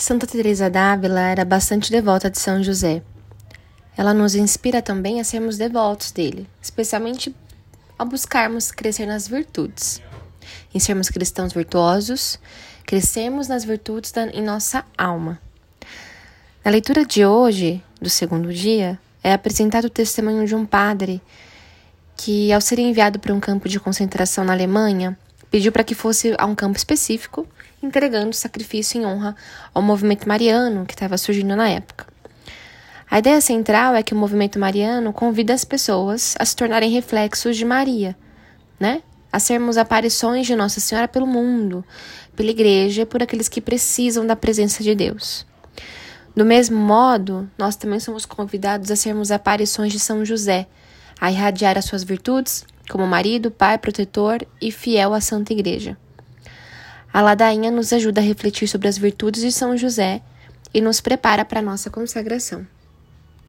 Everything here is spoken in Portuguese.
Santa Teresa d'Ávila era bastante devota de São José. Ela nos inspira também a sermos devotos dele, especialmente ao buscarmos crescer nas virtudes, em sermos cristãos virtuosos, crescermos nas virtudes da, em nossa alma. Na leitura de hoje, do segundo dia, é apresentado o testemunho de um padre que, ao ser enviado para um campo de concentração na Alemanha, pediu para que fosse a um campo específico, entregando sacrifício em honra ao movimento mariano que estava surgindo na época. A ideia central é que o movimento mariano convida as pessoas a se tornarem reflexos de Maria, né? A sermos aparições de Nossa Senhora pelo mundo, pela igreja e por aqueles que precisam da presença de Deus. Do mesmo modo, nós também somos convidados a sermos aparições de São José, a irradiar as suas virtudes como marido, pai, protetor e fiel à Santa Igreja. A ladainha nos ajuda a refletir sobre as virtudes de São José e nos prepara para a nossa consagração.